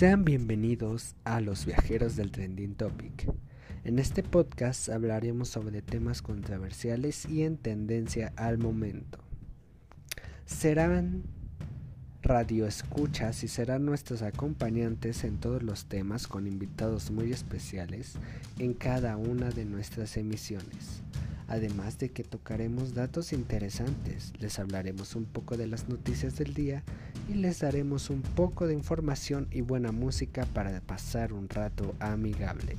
Sean bienvenidos a los viajeros del Trending Topic. En este podcast hablaremos sobre temas controversiales y en tendencia al momento. Serán radioescuchas y serán nuestros acompañantes en todos los temas con invitados muy especiales en cada una de nuestras emisiones además de que tocaremos datos interesantes, les hablaremos un poco de las noticias del día y les daremos un poco de información y buena música para pasar un rato amigable.